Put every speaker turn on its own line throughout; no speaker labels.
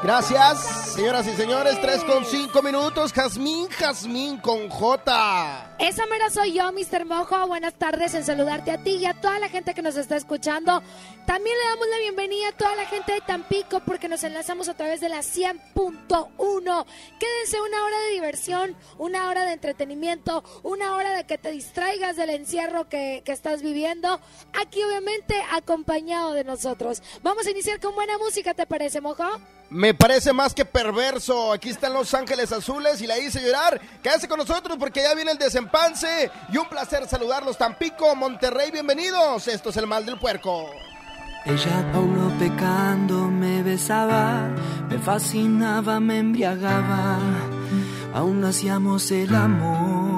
Gracias, señoras y señores. 3 con 5 minutos. Jazmín, Jazmín con J.
Esa mera soy yo, Mr. Mojo. Buenas tardes en saludarte a ti y a toda la gente que nos está escuchando. También le damos la bienvenida a toda la gente de Tampico porque nos enlazamos a través de la 100.1. Quédense una hora de diversión, una hora de entretenimiento, una hora de que te distraigas del encierro que, que estás viviendo. Aquí obviamente acompañado de nosotros. Vamos a iniciar con buena música, ¿te parece, Mojo?
Me parece más que perverso. Aquí están Los Ángeles Azules y la hice llorar. Quédese con nosotros porque ya viene el desempance. Y un placer saludarlos. Tampico, Monterrey, bienvenidos. Esto es el mal del puerco.
Ella, Paulo, pecando, me besaba, me fascinaba, me embriagaba. Aún hacíamos el amor.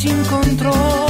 sin control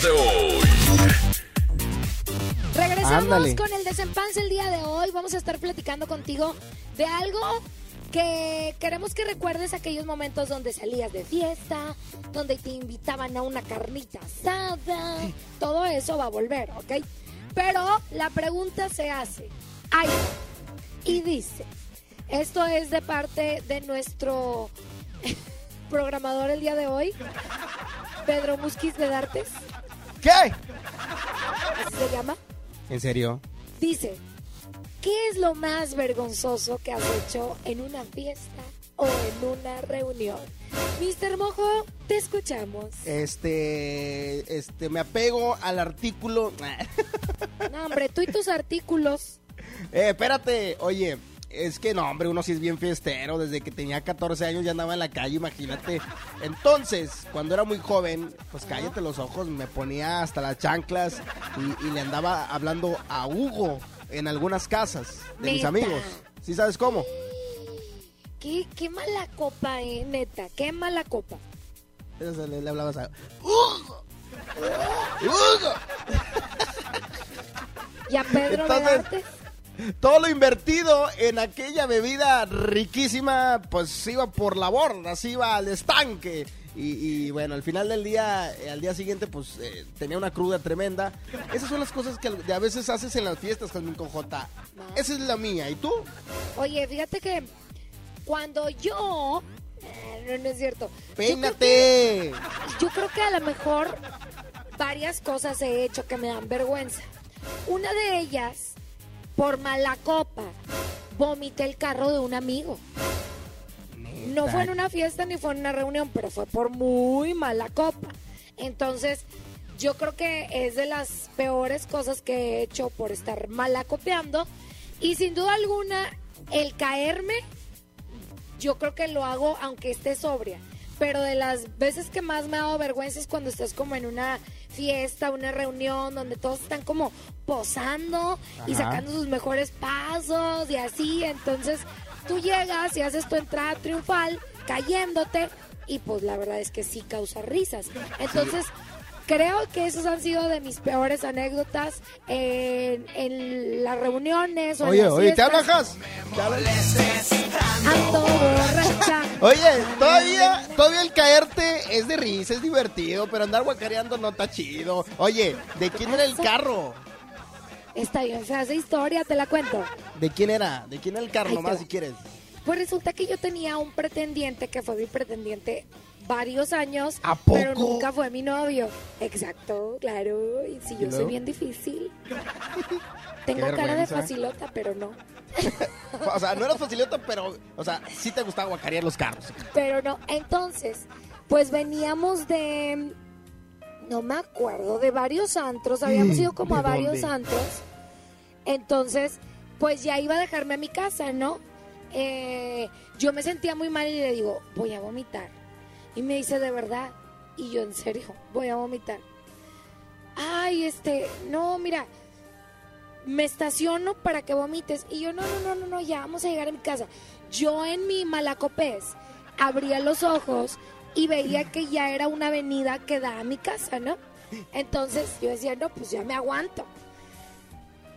día de hoy.
Regresamos
Ándale.
con el desempance el día de hoy. Vamos a estar platicando contigo de algo que queremos que recuerdes aquellos momentos donde salías de fiesta, donde te invitaban a una carnita asada. Todo eso va a volver, ¿ok? Pero la pregunta se hace. Ay, y dice, esto es de parte de nuestro programador el día de hoy, Pedro Musquiz de Dartes.
¿Qué?
se llama.
¿En serio?
Dice, ¿qué es lo más vergonzoso que has hecho en una fiesta o en una reunión? Mister Mojo, te escuchamos.
Este, este, me apego al artículo.
No, hombre, tú y tus artículos.
Eh, espérate, oye, es que no, hombre, uno sí es bien fiestero. Desde que tenía 14 años ya andaba en la calle, imagínate. Entonces, cuando era muy joven, pues cállate los ojos, me ponía hasta las chanclas y, y le andaba hablando a Hugo en algunas casas de mis amigos. ¿Sí sabes cómo?
¿Qué, qué mala copa, eh, neta, qué mala copa.
Le, le hablabas a Hugo. Hugo.
Y a Pedro
Entonces- Todo lo invertido en aquella bebida riquísima, pues iba por la borda, así iba al estanque. Y, y, bueno, al final del día, eh, al día siguiente, pues eh, tenía una cruda tremenda. Esas son las cosas que a veces haces en las fiestas, Jasmine con J. Esa es la mía. ¿Y tú?
Oye, fíjate que cuando yo... eh, No, no es cierto. Yo creo, que,
¡Peínate!
yo creo que a lo mejor varias cosas he hecho que me dan vergüenza. Una de ellas, por mala copa, vomité el carro de un amigo. No fue en una fiesta ni fue en una reunión, pero fue por muy mala copa. Entonces, yo creo que es de las peores cosas que he hecho por estar malacopeando. Y sin duda alguna, el caerme, yo creo que lo hago aunque esté sobria. Pero de las veces que más me ha dado vergüenza es cuando estás como en una fiesta, una reunión, donde todos están como posando y sacando sus mejores pasos y así. Entonces tú llegas y haces tu entrada triunfal cayéndote y pues la verdad es que sí causa risas. Entonces creo que esos han sido de mis peores anécdotas en, en las reuniones. O en
Oye,
las
oye, ¿te hablas. Oye, todavía, todavía el caerte es de risa, es divertido, pero andar guacareando no está chido. Oye, ¿de quién era el carro?
Está bien fea esa historia, te la cuento.
¿De quién era? ¿De quién era el carro? Nomás si quieres.
Pues resulta que yo tenía un pretendiente que fue mi pretendiente varios años,
¿A poco?
pero nunca fue mi novio. Exacto, claro. Y si
¿Y
yo soy bien difícil. Tengo cara de facilota, pero no.
O sea, no eras facilito, pero, o sea, sí te gustaba guacarear los carros.
Pero no. Entonces, pues veníamos de. No me acuerdo, de varios antros. Habíamos ido como
¿de
a varios
dónde?
antros. Entonces, pues ya iba a dejarme a mi casa, ¿no? Eh, yo me sentía muy mal y le digo, voy a vomitar. Y me dice, ¿de verdad? Y yo, en serio, voy a vomitar. Ay, este, no, mira, me estaciono para que vomites. Y yo, no, no, no, no, no, ya vamos a llegar a mi casa. Yo en mi malacopés abría los ojos y veía que ya era una avenida que da a mi casa, ¿no? Entonces yo decía, no, pues ya me aguanto.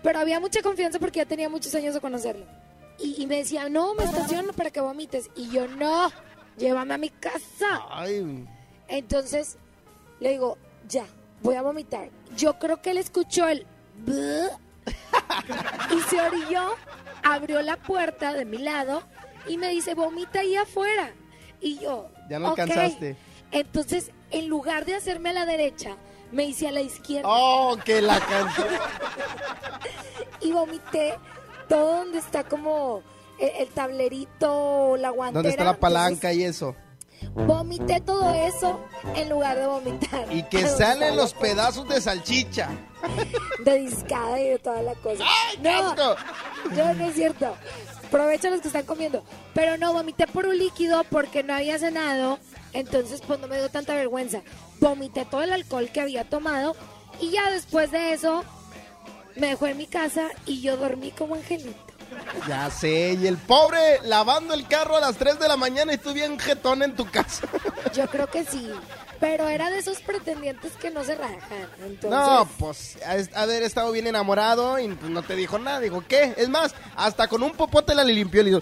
Pero había mucha confianza porque ya tenía muchos años de conocerlo. Y, y me decía, no, me estaciono para que vomites. Y yo, no, llévame a mi casa.
Ay,
Entonces le digo, ya, voy a vomitar. Yo creo que él escuchó el y se orilló, abrió la puerta de mi lado y me dice, vomita ahí afuera. Y yo,
Ya no
"Ok".
alcanzaste.
Entonces, en lugar de hacerme a la derecha, me hice a la izquierda
oh, que la canción.
y vomité todo donde está como el, el tablerito, la guantera.
¿Dónde está la palanca y eso?
Vomité todo eso en lugar de vomitar.
Y que salen los pedazos de salchicha.
de discada y de toda la cosa.
¡Ay,
no, no, no es cierto. Aprovecha los que están comiendo. Pero no, vomité por un líquido porque no había cenado. Entonces, pues no me dio tanta vergüenza. Vomité todo el alcohol que había tomado. Y ya después de eso, me dejó en mi casa y yo dormí como angelito.
Ya sé, y el pobre lavando el carro a las 3 de la mañana y tú bien jetón en tu casa.
Yo creo que sí. Pero era de esos pretendientes que no se rajan. Entonces,
No, pues, ha- haber estado bien enamorado y pues, no te dijo nada. Dijo, ¿qué? Es más, hasta con un popote la le limpió. Le dijo,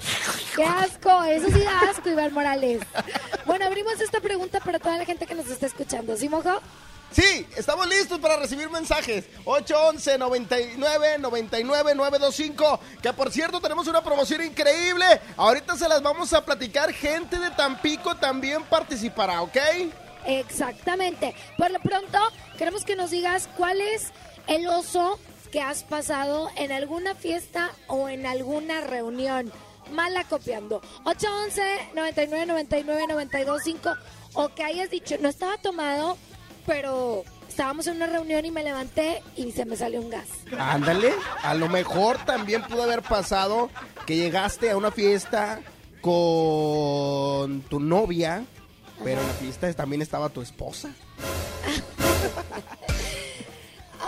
¡Qué asco! Eso sí da asco, Iván Morales. Bueno, abrimos esta pregunta para toda la gente que nos está escuchando. ¿Sí, mojo?
Sí, estamos listos para recibir mensajes. 811 99 99 925. Que por cierto, tenemos una promoción increíble. Ahorita se las vamos a platicar. Gente de Tampico también participará, ¿ok?
Exactamente. Por lo pronto, queremos que nos digas cuál es el oso que has pasado en alguna fiesta o en alguna reunión. Mala copiando. 811 99 99 925 o que hayas dicho, no estaba tomado, pero estábamos en una reunión y me levanté y se me salió un gas.
Ándale, a lo mejor también pudo haber pasado que llegaste a una fiesta con tu novia, pero en la fiesta también estaba tu esposa.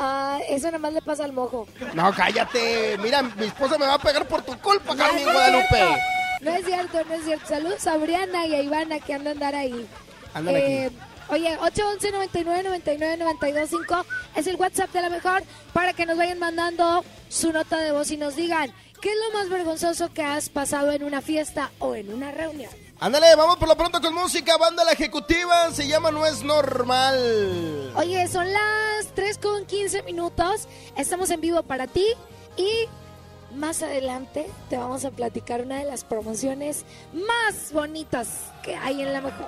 Ah, eso nada más le pasa al mojo.
No, cállate. Mira, mi esposa me va a pegar por tu culpa, Carmen
no es
Guadalupe.
cierto, No es cierto, no es cierto. Saludos a Briana y a Ivana que andan a andar ahí.
Andan
Eh,
aquí.
Oye, 811 99 99 925 es el WhatsApp de la mejor para que nos vayan mandando su nota de voz y nos digan qué es lo más vergonzoso que has pasado en una fiesta o en una reunión.
Ándale, vamos por lo pronto con música. Banda La Ejecutiva se llama No es Normal.
Oye, son las 3 con 15 minutos. Estamos en vivo para ti y más adelante te vamos a platicar una de las promociones más bonitas que hay en la mejor.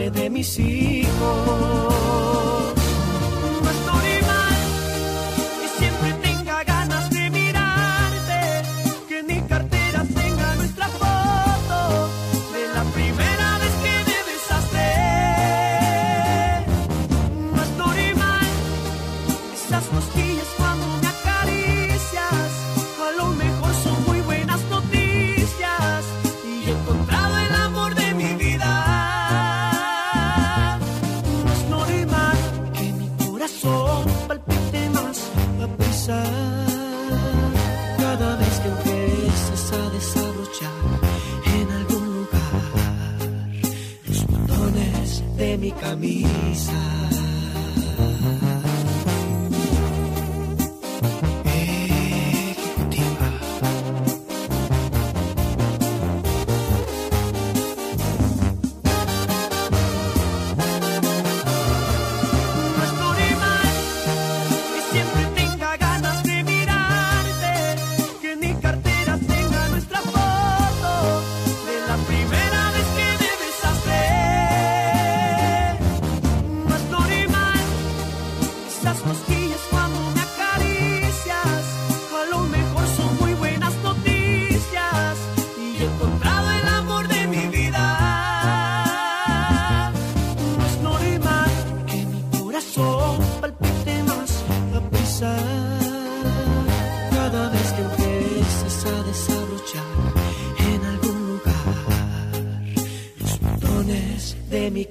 Madre de mis hijos.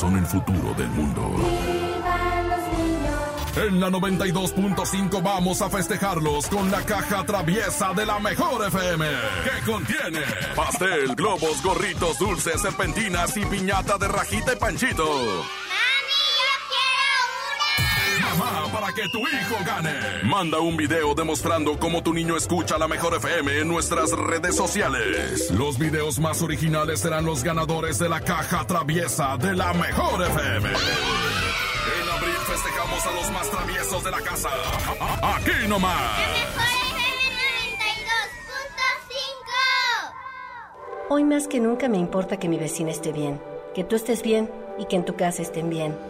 son el futuro del mundo. En la 92.5 vamos a festejarlos con la caja traviesa de la mejor FM. Que contiene pastel, globos, gorritos, dulces, serpentinas y piñata de rajita y panchito. Para que tu hijo gane. Manda un video demostrando cómo tu niño escucha la mejor FM en nuestras redes sociales. Los videos más originales serán los ganadores de la caja traviesa de la mejor FM. En abril festejamos a los más traviesos de la casa. Aquí nomás.
Hoy más que nunca me importa que mi vecina esté bien, que tú estés bien y que en tu casa estén bien.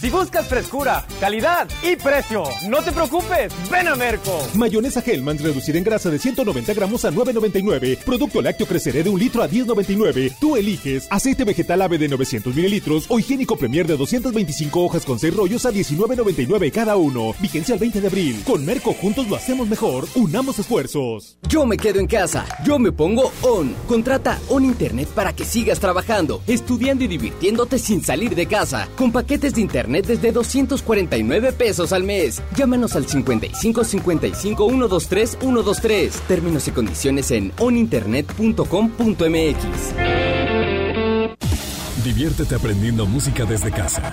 Si buscas frescura, calidad y precio, no te preocupes, ven a Merco.
Mayonesa Hellman reducida en grasa de 190 gramos a 9.99. Producto lácteo creceré de un litro a 10.99. Tú eliges aceite vegetal ave de 900 mililitros o higiénico premier de 225 hojas con 6 rollos a 19.99 cada uno. Vigencia el 20 de abril. Con Merco juntos lo hacemos mejor. Unamos esfuerzos.
Yo me quedo en casa. Yo me pongo On. Contrata On Internet para que sigas trabajando, estudiando y divirtiéndote sin salir de casa. Con paquetes de internet desde 249 pesos al mes. Llámanos al 55 55 123 123. Términos y condiciones en oninternet.com.mx.
Diviértete aprendiendo música desde casa.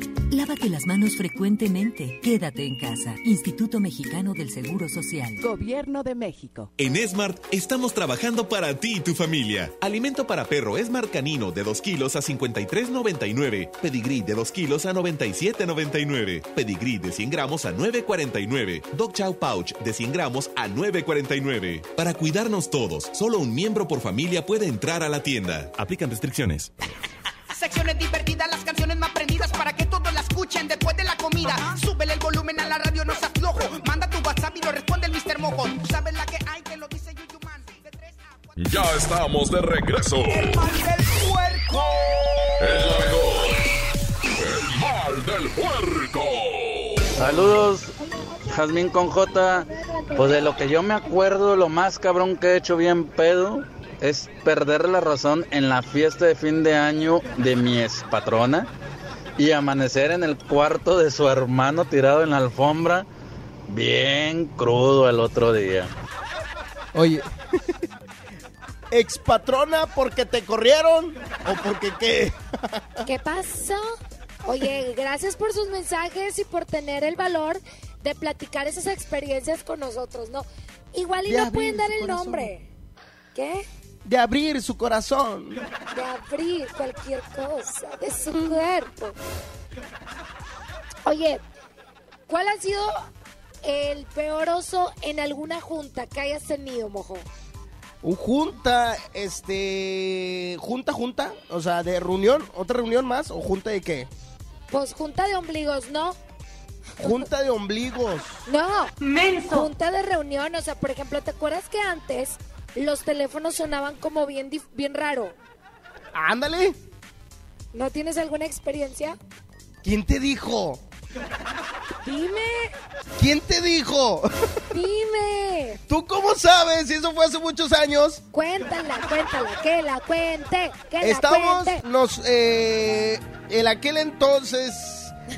Lávate las manos frecuentemente. Quédate en casa. Instituto Mexicano del Seguro Social.
Gobierno de México.
En Smart estamos trabajando para ti y tu familia. Alimento para perro Smart Canino de 2 kilos a 53.99. Pedigrí de 2 kilos a 97.99. Pedigrí de 100 gramos a 9.49. Dog Chow Pouch de 100 gramos a 9.49. Para cuidarnos todos, solo un miembro por familia puede entrar a la tienda. Aplican restricciones.
Secciones divertidas, las canciones más prendidas para que todos la escuchen después de la comida. Súbele el volumen a la radio, no se aflojo. Manda tu WhatsApp y lo responde el Mr. Mojo. Tú sabes la que hay, que lo dice YouTube Man. De 3 a 4.
Ya estamos de regreso.
El mal del puerco.
El mejor. El mal del puerco.
Saludos, Jazmín con J. Pues de lo que yo me acuerdo, lo más cabrón que he hecho bien pedo es perder la razón en la fiesta de fin de año de mi patrona y amanecer en el cuarto de su hermano tirado en la alfombra, bien crudo el otro día.
Oye, expatrona porque te corrieron o porque qué?
¿Qué pasó? Oye, gracias por sus mensajes y por tener el valor de platicar esas experiencias con nosotros, ¿no? Igual y no pueden dar el
corazón.
nombre. ¿Qué?
De abrir su corazón.
De abrir cualquier cosa de su cuerpo. Oye, ¿Cuál ha sido el peor oso en alguna junta que hayas tenido, mojo?
Un junta, este. Junta, junta. O sea, de reunión, otra reunión más. ¿O junta de qué?
Pues junta de ombligos, ¿no?
Junta de ombligos.
No, junta de reunión. O sea, por ejemplo, ¿te acuerdas que antes los teléfonos sonaban como bien, bien raro?
Ándale.
¿No tienes alguna experiencia?
¿Quién te dijo?
Dime,
¿Quién te dijo?
dime.
¿Tú cómo sabes si eso fue hace muchos años?
Cuéntala, cuéntala, que la cuente, que la
Estamos,
cuente.
nos, eh, en aquel entonces,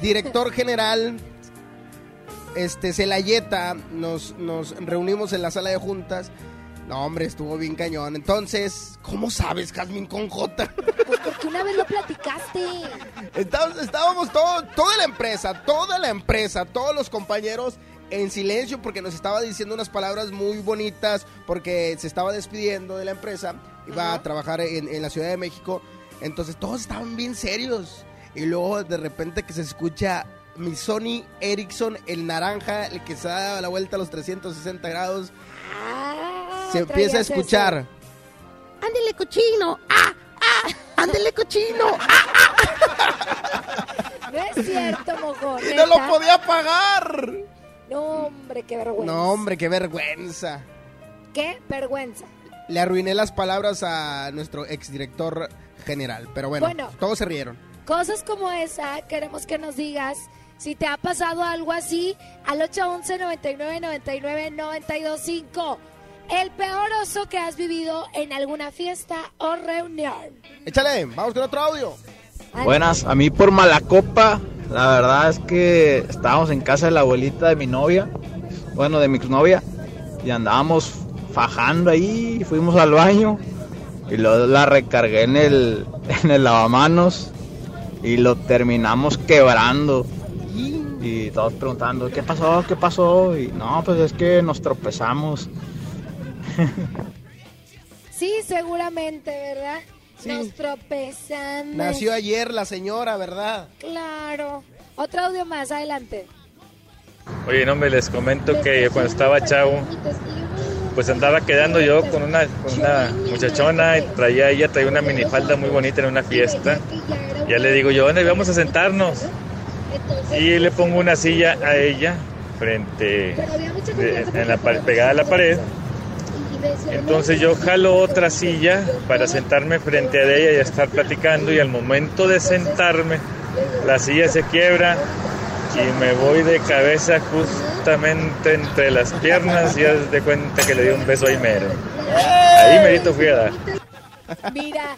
director general, este, Celayeta, nos, nos reunimos en la sala de juntas. No, hombre, estuvo bien cañón. Entonces, ¿cómo sabes, Jazmín con J?
Pues porque una vez lo platicaste.
Estábamos, estábamos todo- toda la empresa, toda la empresa, todos los compañeros en silencio porque nos estaba diciendo unas palabras muy bonitas porque se estaba despidiendo de la empresa, iba a trabajar en, en la Ciudad de México, entonces todos estaban bien serios y luego de repente que se escucha mi Sony Ericsson, el naranja, el que se da la vuelta a los 360 grados, se empieza a escuchar.
Ándele cochino. ¡Ah! ¡Ah! Ándele cochino. No es cierto, mojo.
¡Y no lo podía pagar!
No, hombre, qué vergüenza.
No, hombre, qué vergüenza.
Qué vergüenza.
Le arruiné las palabras a nuestro exdirector general. Pero bueno,
Bueno.
todos se rieron.
Cosas como esa, queremos que nos digas si te ha pasado algo así al 811 99 99 925. El peor oso que has vivido en alguna fiesta o reunión.
Échale, vamos con otro audio.
Buenas, a mí por mala copa, la verdad es que estábamos en casa de la abuelita de mi novia, bueno, de mi exnovia, y andábamos fajando ahí, y fuimos al baño, y luego la recargué en el, en el lavamanos, y lo terminamos quebrando. Y todos preguntando, ¿qué pasó? ¿Qué pasó? Y no, pues es que nos tropezamos.
Sí, seguramente, ¿verdad? Nos tropezamos.
Nació ayer la señora, ¿verdad?
Claro. Otro audio más, adelante.
Oye, no me les comento que cuando estaba chavo, pues andaba quedando yo con una, con una muchachona y traía ella traía una minifalda muy bonita en una fiesta. Ya le digo yo, "Ven, vamos a sentarnos. Y le pongo una silla a ella frente de- en la, pegada a la pared. Entonces yo jalo otra silla para sentarme frente a ella y estar platicando y al momento de sentarme la silla se quiebra y me voy de cabeza justamente entre las piernas y haz de cuenta que le di un beso ahí mero. Ahí merito fui a dar.
Mira,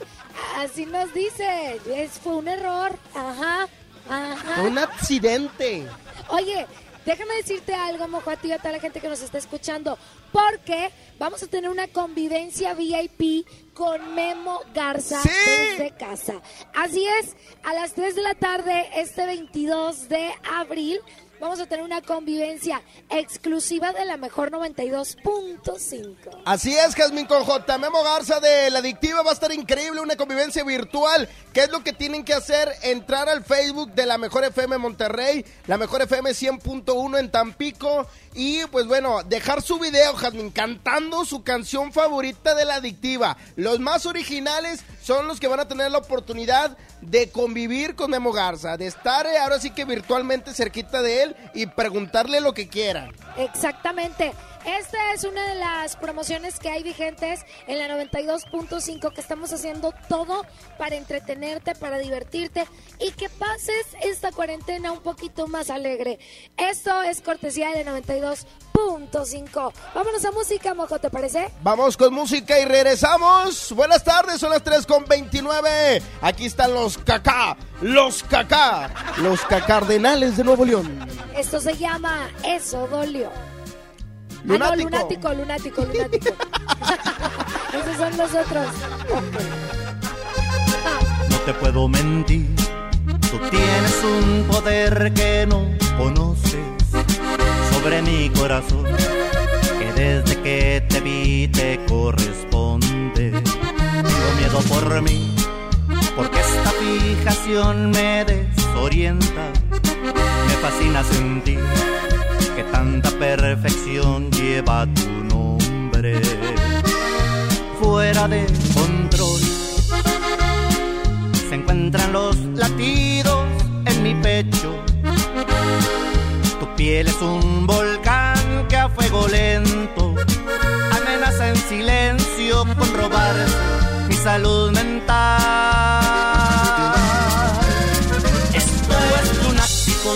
así nos dice. Es, fue un error. Ajá. Ajá.
Un accidente.
Oye, déjame decirte algo, mojo, a ti y a toda la gente que nos está escuchando. Porque vamos a tener una convivencia VIP con Memo Garza desde casa. Así es, a las 3 de la tarde, este 22 de abril, vamos a tener una convivencia exclusiva de la mejor 92.5.
Así es, Jazmín con J. Memo Garza de La Adictiva va a estar increíble, una convivencia virtual. ¿Qué es lo que tienen que hacer? Entrar al Facebook de La Mejor FM Monterrey, La Mejor FM 100.1 en Tampico y pues bueno, dejar su video, Jazmín, cantando su canción favorita de La Adictiva. Los más originales son los que van a tener la oportunidad de convivir con Memo Garza, de estar eh, ahora sí que virtualmente cerquita de él y preguntarle lo que quieran.
Exactamente. Esta es una de las promociones que hay vigentes en la 92.5 que estamos haciendo todo para entretenerte, para divertirte y que pases esta cuarentena un poquito más alegre. Esto es cortesía de 92.5. Vámonos a música, mojo, ¿te parece?
Vamos con música y regresamos. Buenas tardes, son las 3 con 29. Aquí están los cacá, los cacá, los cacardenales de Nuevo León.
Esto se llama Eso dolió. Ah, no,
Lunático.
lunático, lunático, lunático. Esos son los otros.
No te puedo mentir, tú tienes un poder que no conoces sobre mi corazón, que desde que te vi te corresponde. Tengo miedo por mí, porque esta fijación me desorienta, me fascina sentir que tanta perfección lleva tu nombre. Fuera de control se encuentran los latidos en mi pecho. Tu piel es un volcán que a fuego lento amenaza en silencio con robarse salud mental. Esto es lunático,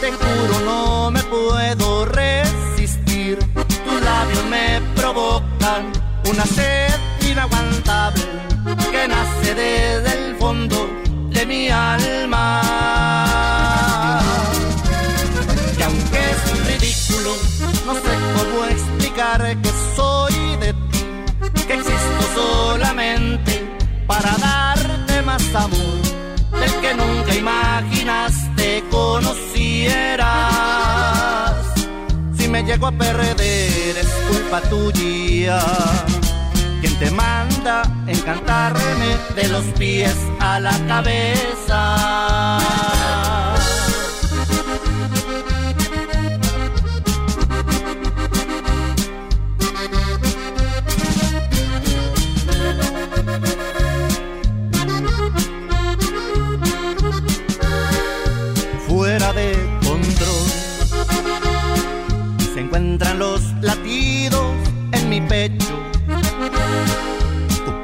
te juro no me puedo resistir. Tus labios me provocan una sed inaguantable que nace desde el fondo de mi alma. Y aunque es ridículo, no sé cómo explicar que soy para darte más amor del que nunca imaginaste conocieras. Si me llego a perder es culpa tuya. Quien te manda encantarme de los pies a la cabeza.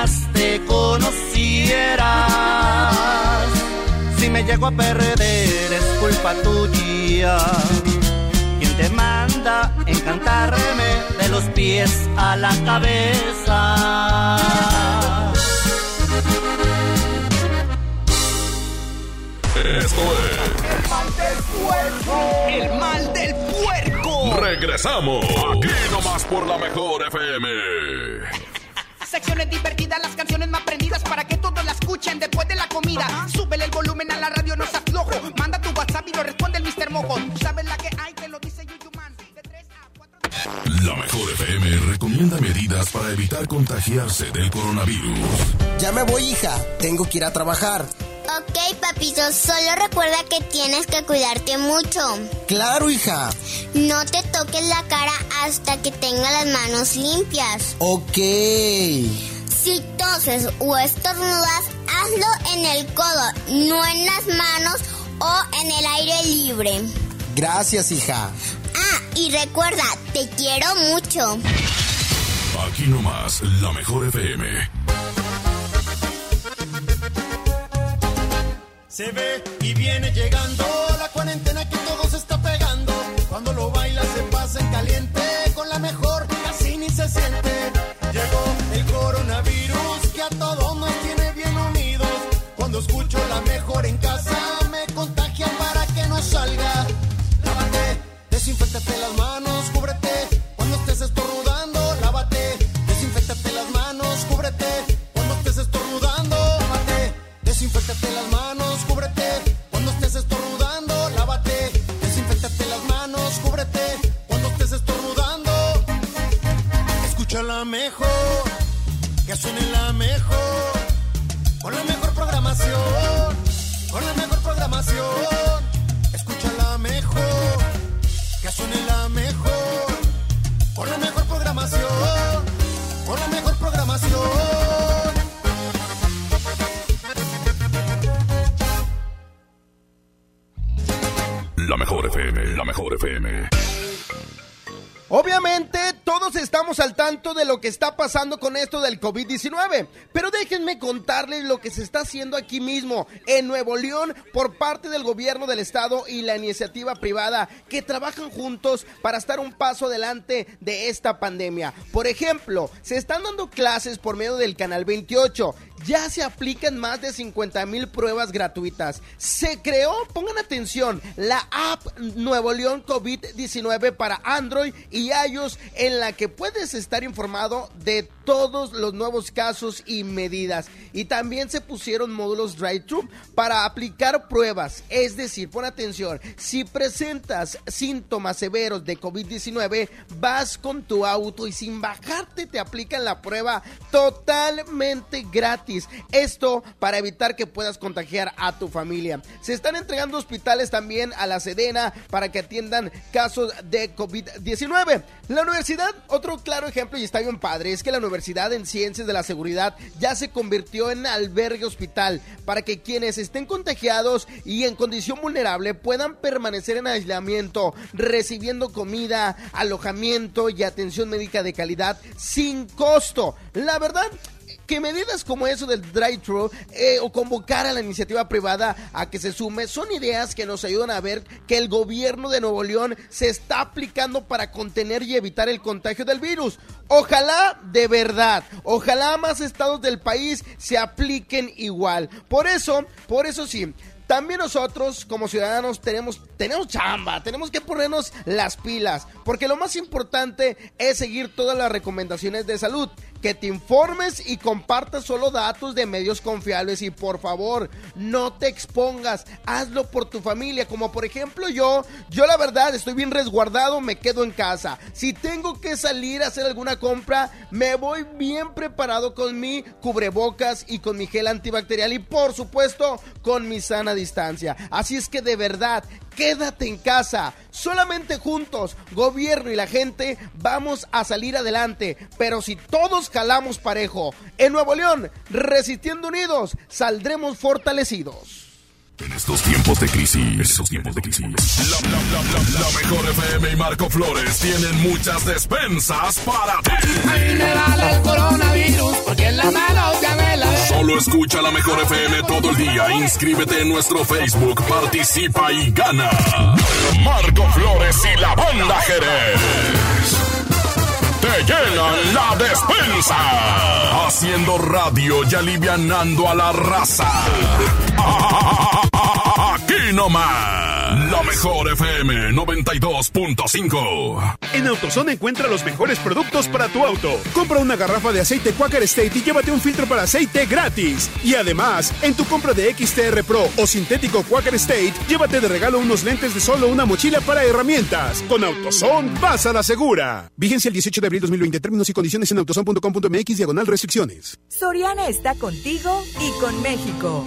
imaginaste conocieras. Si me llego a perder es culpa tuya. Quien te manda encantarme de los pies a la cabeza.
Esto
El mal del puerco. El mal del puerco.
es. Regresamos. Aquí nomás por la mejor FM.
Secciones divertidas, las canciones más prendidas para que todos la escuchen después de la comida. Súbele el volumen a la radio, no seas flojo. Manda tu WhatsApp y lo responde el Mr. Mojo. Sabes la que hay, te lo dice Yuyuman.
La mejor FM recomienda medidas para evitar contagiarse del coronavirus.
Ya me voy, hija. Tengo que ir a trabajar.
Ok, papito, solo recuerda que tienes que cuidarte mucho.
Claro, hija.
No te toques la cara hasta que tengas las manos limpias.
Ok.
Si toses o estornudas, hazlo en el codo, no en las manos o en el aire libre.
Gracias, hija.
Ah, y recuerda, te quiero mucho.
Aquí nomás, la mejor FM.
Se ve y viene llegando la cuarentena que todo se está pegando. Cuando lo baila se pasa en caliente, con la mejor casi ni se siente.
Lo que está pasando con esto del COVID-19, pero déjenme contarles lo que se está haciendo aquí mismo, en Nuevo León, por parte del gobierno del estado y la iniciativa privada que trabajan juntos para estar un paso adelante de esta pandemia. Por ejemplo, se están dando clases por medio del Canal 28 ya se aplican más de 50 mil pruebas gratuitas. Se creó, pongan atención, la app Nuevo León COVID-19 para Android y iOS en la que puedes estar informado de todos los nuevos casos y medidas. Y también se pusieron módulos drive-thru para aplicar pruebas. Es decir, pon atención, si presentas síntomas severos de COVID-19, vas con tu auto y sin bajarte te aplican la prueba totalmente gratis. Esto para evitar que puedas contagiar a tu familia. Se están entregando hospitales también a la Sedena para que atiendan casos de COVID-19. La universidad, otro claro ejemplo y está bien padre, es que la universidad en Ciencias de la Seguridad ya se convirtió en albergue hospital para que quienes estén contagiados y en condición vulnerable puedan permanecer en aislamiento, recibiendo comida, alojamiento y atención médica de calidad sin costo. La verdad, que medidas como eso del drive-thru eh, o convocar a la iniciativa privada a que se sume son ideas que nos ayudan a ver que el gobierno de Nuevo León se está aplicando para contener y evitar el contagio del virus. Ojalá de verdad, ojalá más estados del país se apliquen igual. Por eso, por eso sí, también nosotros como ciudadanos tenemos, tenemos chamba, tenemos que ponernos las pilas, porque lo más importante es seguir todas las recomendaciones de salud que te informes y compartas solo datos de medios confiables y por favor no te expongas, hazlo por tu familia, como por ejemplo yo, yo la verdad estoy bien resguardado, me quedo en casa. Si tengo que salir a hacer alguna compra, me voy bien preparado con mi cubrebocas y con mi gel antibacterial y por supuesto con mi sana distancia. Así es que de verdad, quédate en casa. Solamente juntos, gobierno y la gente, vamos a salir adelante. Pero si todos jalamos parejo, en Nuevo León, resistiendo unidos, saldremos fortalecidos.
En estos tiempos de crisis, estos tiempos de crisis, la, la, la, la, mejor FM y Marco Flores tienen muchas despensas para ti.
A mí me vale el coronavirus porque en la mano ya me la
Solo escucha la mejor FM todo el día. Inscríbete en nuestro Facebook, participa y gana. Marco Flores y la banda Jerez te llenan la despensa. Haciendo radio y alivianando a la raza. Aquí nomás. La mejor FM 92.5.
En AutoZone encuentra los mejores productos para tu auto. Compra una garrafa de aceite Quaker State y llévate un filtro para aceite gratis. Y además, en tu compra de XTR Pro o sintético Quaker State, llévate de regalo unos lentes de sol o una mochila para herramientas. Con AutoZone, vas a la segura. Vigencia el 18 de abril 2020. Términos y condiciones en autozone.com.mx diagonal restricciones.
Soriana está contigo y con México.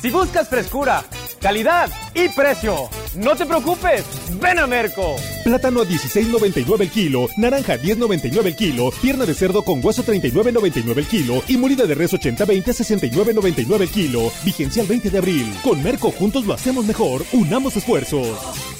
Si buscas frescura, calidad y precio, no te preocupes, ven a Merco.
Plátano a 16.99 el kilo, naranja a 10.99 el kilo, pierna de cerdo con hueso 39.99 el kilo y molida de res 80-20 a 69.99 el kilo. Vigencia el 20 de abril. Con Merco juntos lo hacemos mejor. Unamos esfuerzos.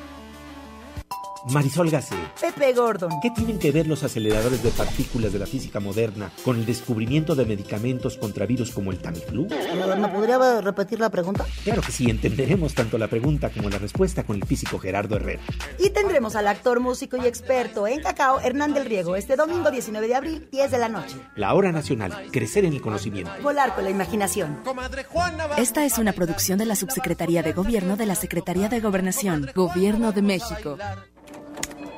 Marisol Gacé.
Pepe Gordon.
¿Qué tienen que ver los aceleradores de partículas de la física moderna con el descubrimiento de medicamentos contra virus como el Tamiflu?
¿Me podría repetir la pregunta?
Claro que sí, entenderemos tanto la pregunta como la respuesta con el físico Gerardo Herrera.
Y tendremos al actor, músico y experto en cacao, Hernán del Riego, este domingo 19 de abril, 10 de la noche.
La hora nacional, crecer en el conocimiento.
Volar con la imaginación.
Esta es una producción de la Subsecretaría de Gobierno de la Secretaría de Gobernación, Gobierno de México.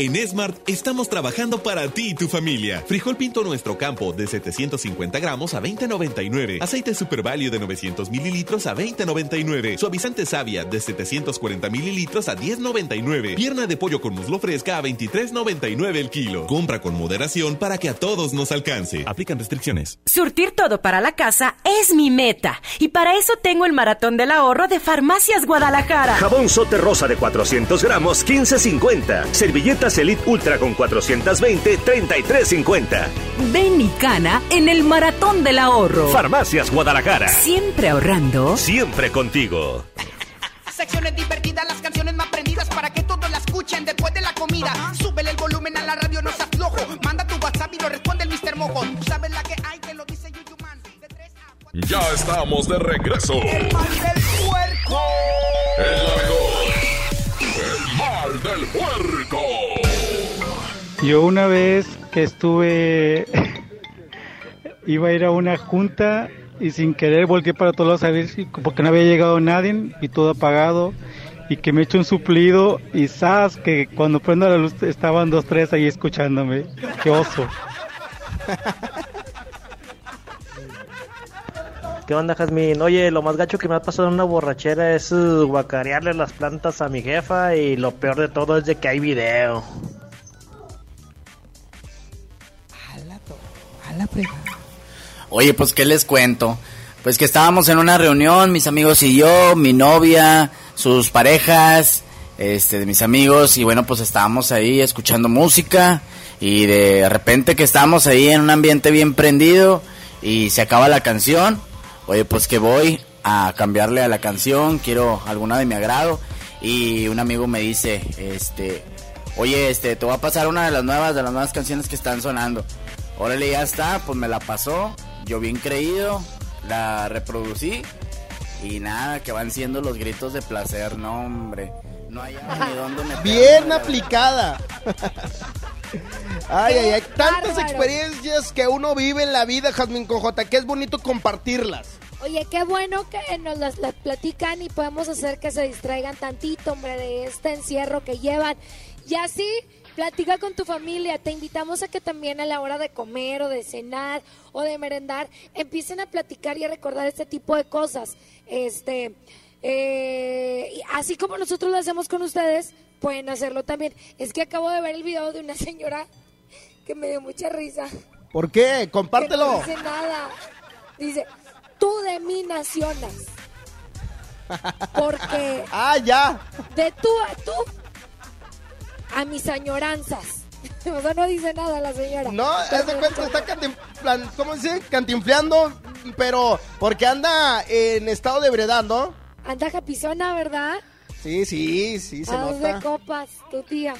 En Smart estamos trabajando para ti y tu familia. Frijol pinto nuestro campo de 750 gramos a 20.99. Aceite Super Value de 900 mililitros a 20.99. Suavizante Savia de 740 mililitros a 10.99. Pierna de pollo con muslo fresca a 23.99 el kilo. Compra con moderación para que a todos nos alcance. Aplican restricciones.
Surtir todo para la casa es mi meta. Y para eso tengo el maratón del ahorro de Farmacias Guadalajara.
Jabón Sote Rosa de 400 gramos, 15.50. Elite Ultra con 420, 33.50.
Ven y cana en el maratón del ahorro.
Farmacias Guadalajara.
Siempre ahorrando.
Siempre contigo.
Secciones divertidas, las canciones más prendidas para que todos la escuchen después de la comida. Súbele el volumen a la radio, no se aflojo. Manda tu WhatsApp y lo responde el Mr. Mojo. Tú sabes la que hay, que lo dice Yuyuman.
Ya estamos de regreso.
El mal del puerco.
El. El mal del puerco.
Yo una vez que estuve, iba a ir a una junta y sin querer volteé para todos lados a ver si, porque no había llegado nadie y todo apagado y que me he hecho un suplido y sabes que cuando prendo la luz estaban dos, tres ahí escuchándome. Qué oso.
¿Qué onda, Jazmín? Oye, lo más gacho que me ha pasado en una borrachera es uh, guacarearle las plantas a mi jefa y lo peor de todo es de que hay video.
Oye, pues qué les cuento. Pues que estábamos en una reunión, mis amigos y yo, mi novia, sus parejas, este, de mis amigos, y bueno, pues estábamos ahí escuchando música, y de repente que estábamos ahí en un ambiente bien prendido, y se acaba la canción, oye, pues que voy a cambiarle a la canción, quiero alguna de mi agrado, y un amigo me dice, este, oye, este, te voy a pasar una de las nuevas, de las nuevas canciones que están sonando. Órale, ya está, pues me la pasó, yo bien creído, la reproducí y nada, que van siendo los gritos de placer, no hombre, no hay ni dónde meterme,
Bien aplicada. Ay, ay, hay tantas
bárbaro.
experiencias que uno vive en la vida, Jazmín Cojota, que es bonito compartirlas.
Oye, qué bueno que nos las, las platican y podemos hacer que se distraigan tantito, hombre, de este encierro que llevan. Y así, platica con tu familia. Te invitamos a que también a la hora de comer o de cenar o de merendar empiecen a platicar y a recordar este tipo de cosas. Este, eh, así como nosotros lo hacemos con ustedes, pueden hacerlo también. Es que acabo de ver el video de una señora que me dio mucha risa.
¿Por qué?
Que
Compártelo.
no dice nada. Dice, tú de mí nacionas. Porque
ah, ya.
de tú a tú a mis añoranzas. O sea, no dice nada la señora.
No, haz de cuenta, está cantinflan- ¿cómo se dice? Cantinfleando, pero porque anda en estado de ebriedad, ¿no?
Anda japizona, ¿verdad?
Sí, sí, sí, se
a dos de
nota.
copas, tu tía.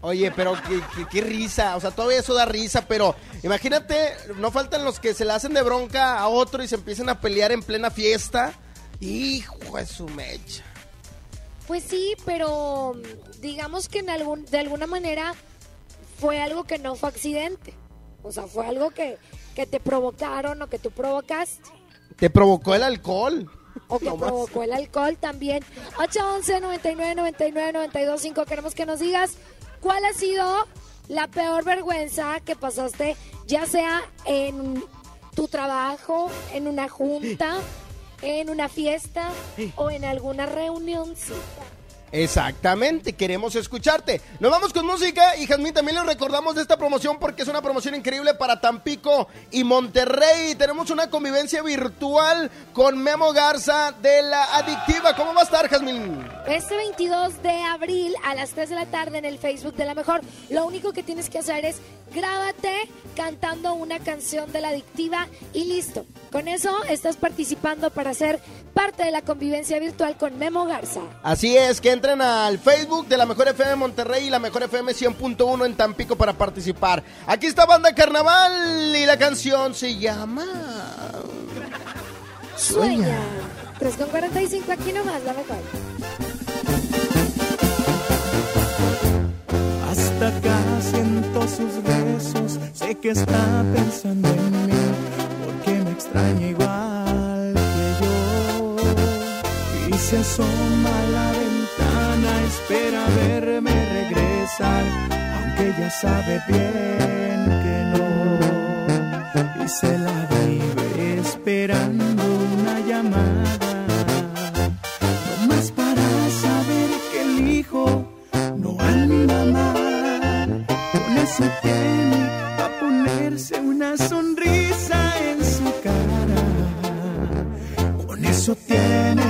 Oye, pero qué, qué- qué risa, o sea, todavía eso da risa, pero imagínate, no faltan los que se le hacen de bronca a otro y se empiezan a pelear en plena fiesta. Hijo de su mecha.
Pues sí, pero mm, digamos que en algún, de alguna manera fue algo que no fue accidente. O sea, fue algo que, que te provocaron o que tú provocaste.
Te provocó el alcohol.
o que
No más.
provocó el alcohol también. 811 99 99 92 5 Queremos que nos digas cuál ha sido la peor vergüenza que pasaste, ya sea en tu trabajo, en una junta, en una fiesta o en alguna reunión.
Exactamente, queremos escucharte. Nos vamos con música y Jazmín también les recordamos de esta promoción porque es una promoción increíble para Tampico y Monterrey. Tenemos una convivencia virtual con Memo Garza de la Adictiva. ¿Cómo va a estar, Jazmín?
Este 22 de abril a las 3 de la tarde en el Facebook de la Mejor, lo único que tienes que hacer es grábate cantando una canción de la adictiva y listo. Con eso estás participando para ser parte de la convivencia virtual con Memo Garza.
Así es, que entren al Facebook de la Mejor FM Monterrey y la Mejor FM 100.1 en Tampico para participar. Aquí está Banda Carnaval y la canción se llama...
Sueña. 3 con 45 aquí nomás, la mejor.
Hasta acá siento sus besos, sé que está pensando en mí, porque me extraña igual se asoma a la ventana, espera verme regresar, aunque ya sabe bien que no. Y se la vive esperando una llamada, no más para saber que el hijo no anda mal. Con eso tiene a ponerse una sonrisa en su cara. Con eso tiene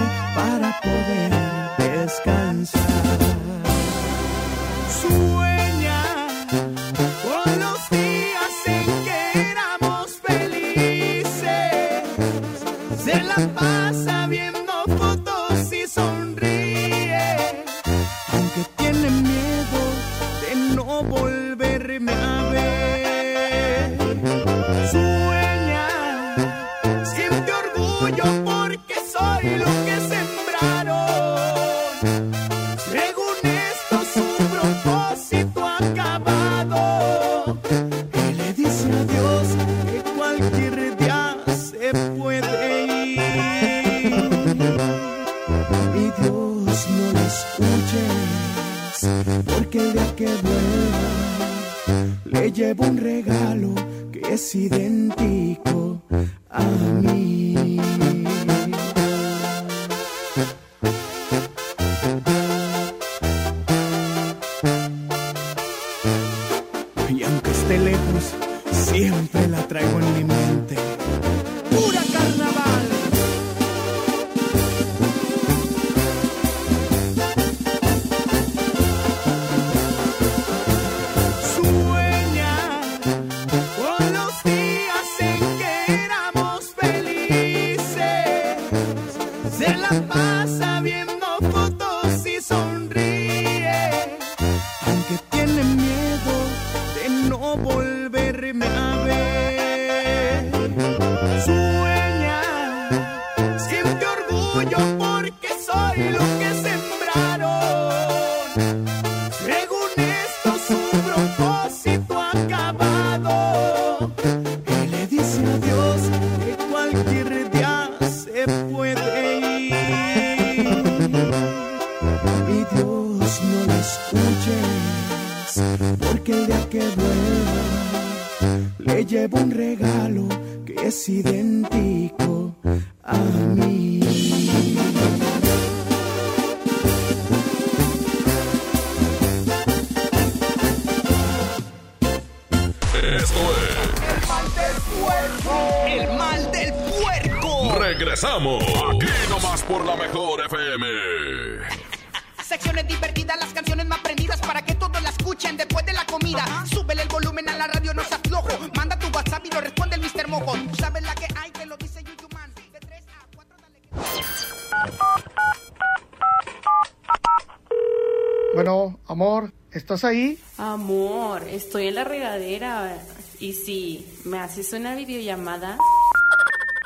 porque soy lo que sembraron. Le llevo un regalo que es idéntico a mí. Esto es
El mal del puerco.
Regresamos. Aquí nomás por la mejor FM.
Secciones divertidas, las canciones más prendidas para que todos la escuchen después de la comida. Súbele el volumen a la radio, no seas flojo. Lo responde el Mr. Mojo. Tú sabes la que hay, que lo dice YouTube Man. De 3 a 4,
Bueno, amor, ¿estás ahí?
Amor, estoy en la regadera. Y si me haces una videollamada.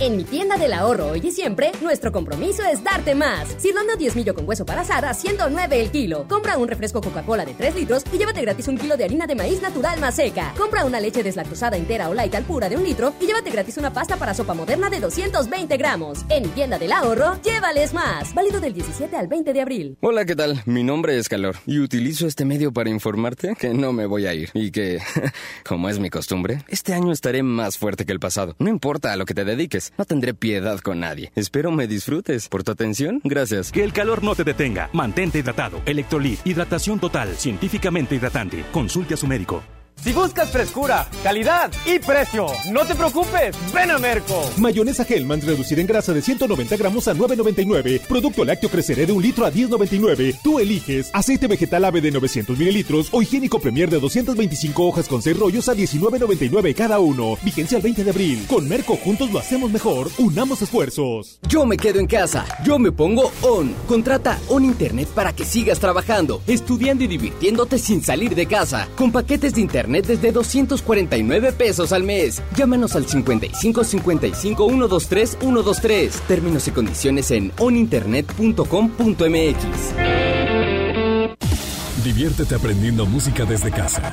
En mi tienda del ahorro hoy y siempre, nuestro compromiso es darte más. Cirlando 10 millo con hueso para asar a 109 el kilo. Compra un refresco Coca-Cola de 3 litros y llévate gratis un kilo de harina de maíz natural más seca. Compra una leche deslactosada entera o light al pura de un litro y llévate gratis una pasta para sopa moderna de 220 gramos. En mi tienda del ahorro, llévales más. Válido del 17 al 20 de abril.
Hola, ¿qué tal? Mi nombre es Calor y utilizo este medio para informarte que no me voy a ir y que, como es mi costumbre, este año estaré más fuerte que el pasado. No importa a lo que te dediques, no tendré piedad con nadie. Espero me disfrutes. Por tu atención, gracias.
Que el calor no te detenga. Mantente hidratado. Electrolit. Hidratación total. Científicamente hidratante. Consulte a su médico.
Si buscas frescura, calidad y precio, no te preocupes, ven a Merco.
Mayonesa Hellman reducida en grasa de 190 gramos a 9.99. Producto lácteo creceré de un litro a 10.99. Tú eliges aceite vegetal ave de 900 mililitros o higiénico Premier de 225 hojas con 6 rollos a 19.99 cada uno. Vigencia el 20 de abril. Con Merco juntos lo hacemos mejor. Unamos esfuerzos.
Yo me quedo en casa. Yo me pongo On. Contrata On Internet para que sigas trabajando, estudiando y divirtiéndote sin salir de casa. Con paquetes de internet desde 249 pesos al mes. Llámanos al 55 55 123 123. Términos y condiciones en oninternet.com.mx.
Diviértete aprendiendo música desde casa.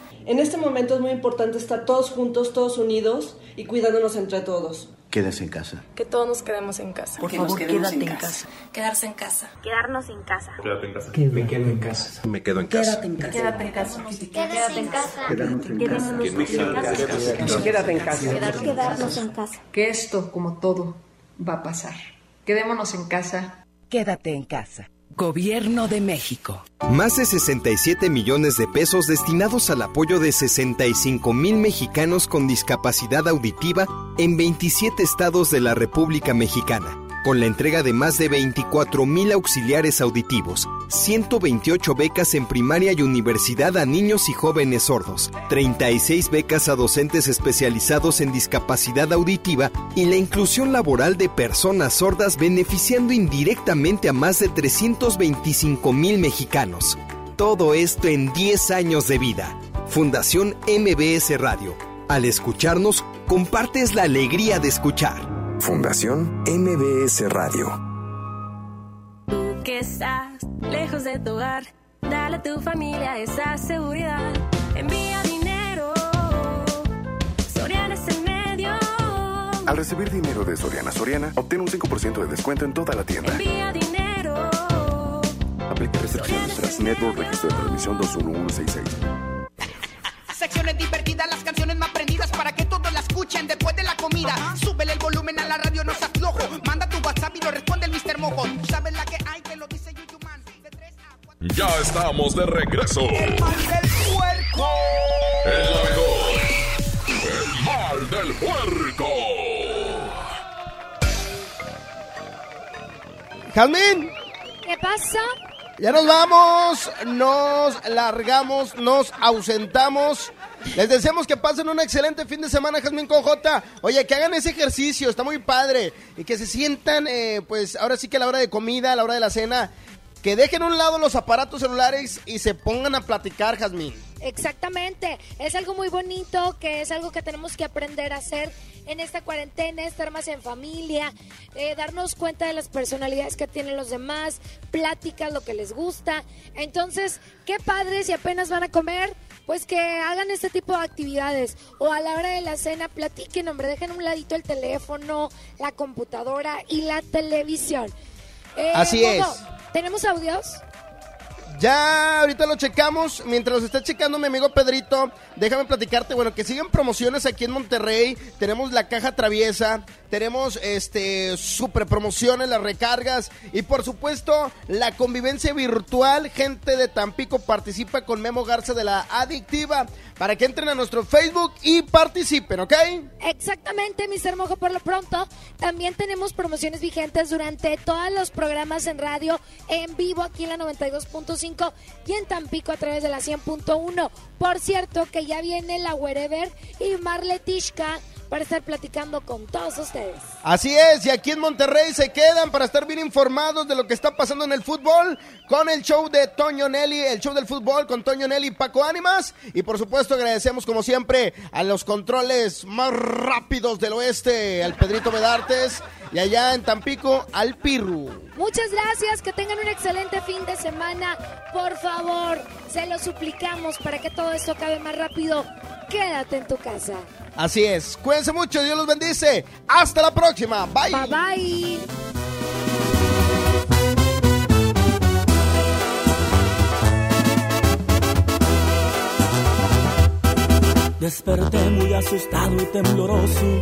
En este momento es muy importante estar todos juntos, todos unidos y cuidándonos entre todos.
Quédese en casa.
Que todos nos quedemos en casa.
Por favor, quédate en casa.
Quedarse en casa.
Quedarnos en casa.
Quédate en casa.
Me quedo en casa.
Me quedo en casa.
Quédate en casa.
Quédate en casa.
Quédate en casa.
Quédanos en casa.
Quédate en casa.
Quedarnos en casa.
Que esto, como todo, va a pasar. Quedémonos en casa.
Quédate en casa. Gobierno de México.
Más de 67 millones de pesos destinados al apoyo de 65 mil mexicanos con discapacidad auditiva en 27 estados de la República Mexicana, con la entrega de más de 24 mil auxiliares auditivos, 128 becas en primaria y universidad a niños y jóvenes sordos, 36 becas a docentes especializados en discapacidad auditiva y la inclusión laboral de personas sordas beneficiando indirectamente a más de 325 mil mexicanos. Todo esto en 10 años de vida. Fundación MBS Radio. Al escucharnos, compartes la alegría de escuchar.
Fundación MBS Radio.
Tú que estás lejos de tu hogar, dale a tu familia esa seguridad. Envía dinero, Soriana es el medio.
Al recibir dinero de Soriana Soriana, obtén un 5% de descuento en toda la tienda.
Envía dinero.
Aplica restricciones tras Network Registro de Transmisión 21166.
Secciones divertidas, las canciones más para que todos la escuchen después de la comida. Súbele el volumen a la radio, no se aflojo. Manda tu WhatsApp y lo responde el Mr. Mojo. Tú sabes la que hay, que lo dice YouTube Man.
Ya estamos de regreso.
El mal del puerco.
El mejor. El mal del puerco.
Jazmín,
¿Qué pasa?
ya nos vamos, nos largamos, nos ausentamos. Les deseamos que pasen un excelente fin de semana, Jazmín con J. Oye, que hagan ese ejercicio, está muy padre. Y que se sientan, eh, pues ahora sí que a la hora de comida, a la hora de la cena, que dejen a un lado los aparatos celulares y se pongan a platicar, Jazmín.
Exactamente, es algo muy bonito, que es algo que tenemos que aprender a hacer en esta cuarentena, estar más en familia, eh, darnos cuenta de las personalidades que tienen los demás, pláticas, lo que les gusta. Entonces, qué padre si apenas van a comer, pues que hagan este tipo de actividades o a la hora de la cena platiquen, hombre, dejen un ladito el teléfono, la computadora y la televisión. Eh,
Así es.
¿Tenemos audios?
Ya, ahorita lo checamos. Mientras los está checando mi amigo Pedrito, déjame platicarte, bueno, que siguen promociones aquí en Monterrey. Tenemos la caja traviesa, tenemos este super promociones, las recargas y por supuesto la convivencia virtual. Gente de Tampico participa con Memo Garza de la Adictiva para que entren a nuestro Facebook y participen, ¿ok?
Exactamente, Mr. Mojo, por lo pronto. También tenemos promociones vigentes durante todos los programas en radio, en vivo aquí en la 92.5 y en Tampico a través de la 100.1. Por cierto, que ya viene la Wherever y Marle Tishka para estar platicando con todos ustedes.
Así es, y aquí en Monterrey se quedan para estar bien informados de lo que está pasando en el fútbol con el show de Toño Nelly, el show del fútbol con Toño Nelly y Paco Ánimas. Y por supuesto agradecemos como siempre a los controles más rápidos del oeste, al Pedrito Medartes y allá en Tampico al Pirru.
Muchas gracias, que tengan un excelente fin de semana. Por favor, se lo suplicamos para que todo esto acabe más rápido. Quédate en tu casa.
Así es, cuídense mucho, Dios los bendice. Hasta la próxima, bye.
Bye bye.
Desperté muy asustado y tembloroso.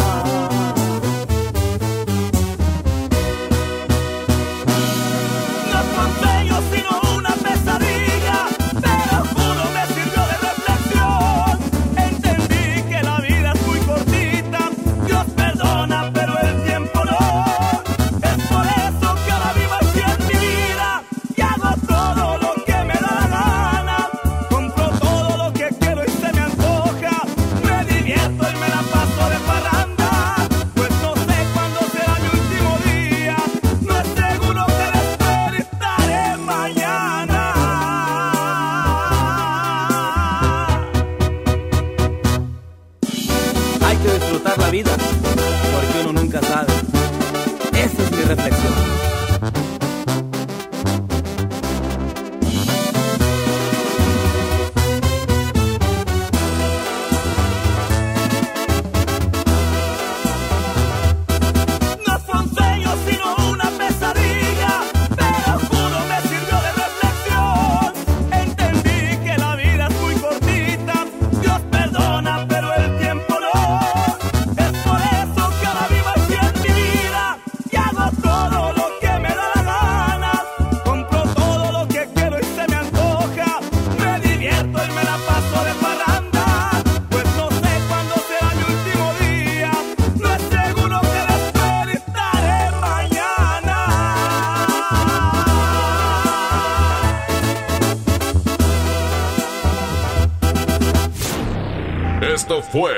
Fue.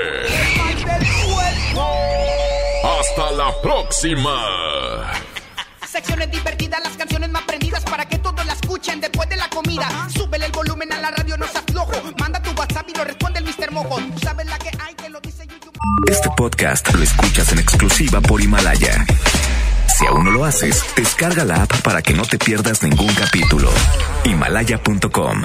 Hasta la próxima.
Secciones divertidas, las canciones más prendidas para que todos la escuchen después de la comida. Súbele el volumen a la radio, no se aflojo. Manda tu WhatsApp y lo responde el Mr. Mojo. Tú sabes la que hay, que lo dice YouTube.
Este podcast lo escuchas en exclusiva por Himalaya. Si aún no lo haces, descarga la app para que no te pierdas ningún capítulo. Himalaya.com